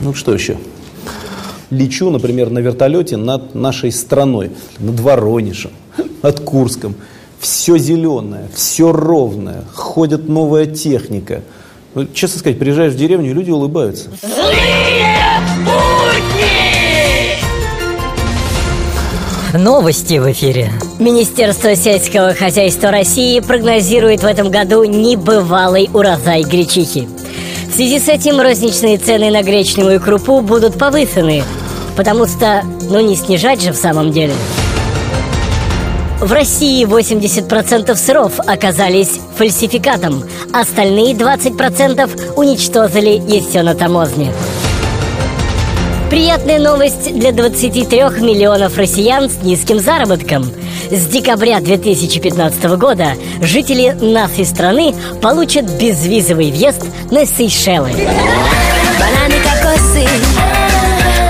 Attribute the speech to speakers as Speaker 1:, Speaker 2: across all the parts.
Speaker 1: Ну что еще? Лечу, например, на вертолете над нашей страной, над Воронежем, над Курском. Все зеленое, все ровное, ходит новая техника. Ну, честно сказать, приезжаешь в деревню, и люди улыбаются.
Speaker 2: Новости в эфире.
Speaker 3: Министерство сельского хозяйства России прогнозирует в этом году небывалый урожай гречихи. В связи с этим розничные цены на гречневую крупу будут повысены, потому что, ну не снижать же в самом деле. В России 80% сыров оказались фальсификатом, остальные 20% уничтожили еще на таможне. Приятная новость для 23 миллионов россиян с низким заработком. С декабря 2015 года жители нашей страны получат безвизовый въезд на Сейшелы.
Speaker 4: Бананы, кокосы,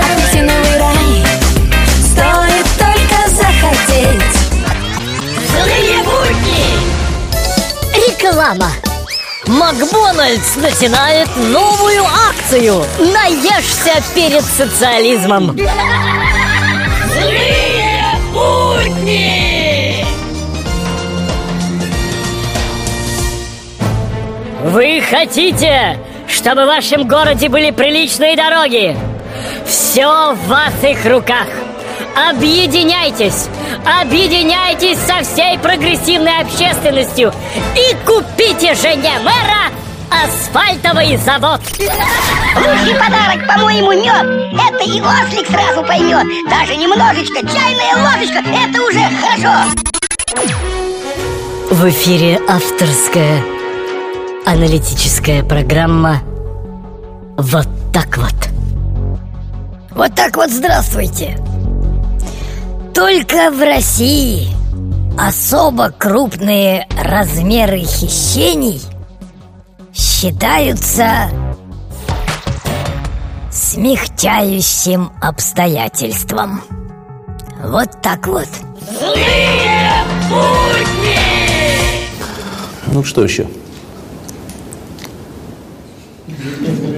Speaker 4: апельсиновый рай. Стоит только захотеть.
Speaker 3: Реклама! Макдональдс начинает новую акцию. «Наешься перед социализмом» Вы хотите, чтобы в вашем городе были приличные дороги? Все в ваших руках. Объединяйтесь! Объединяйтесь со всей прогрессивной общественностью и купите жене мэра асфальтовый завод!
Speaker 5: Лучший подарок, по-моему, мед. Это и ослик сразу поймет. Даже немножечко, чайная ложечка, это уже хорошо.
Speaker 3: В эфире авторская аналитическая программа «Вот так вот». Вот так вот здравствуйте. Только в России особо крупные размеры хищений считаются смягчающим обстоятельством. Вот так вот.
Speaker 1: Ну что еще?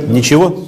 Speaker 1: Ничего?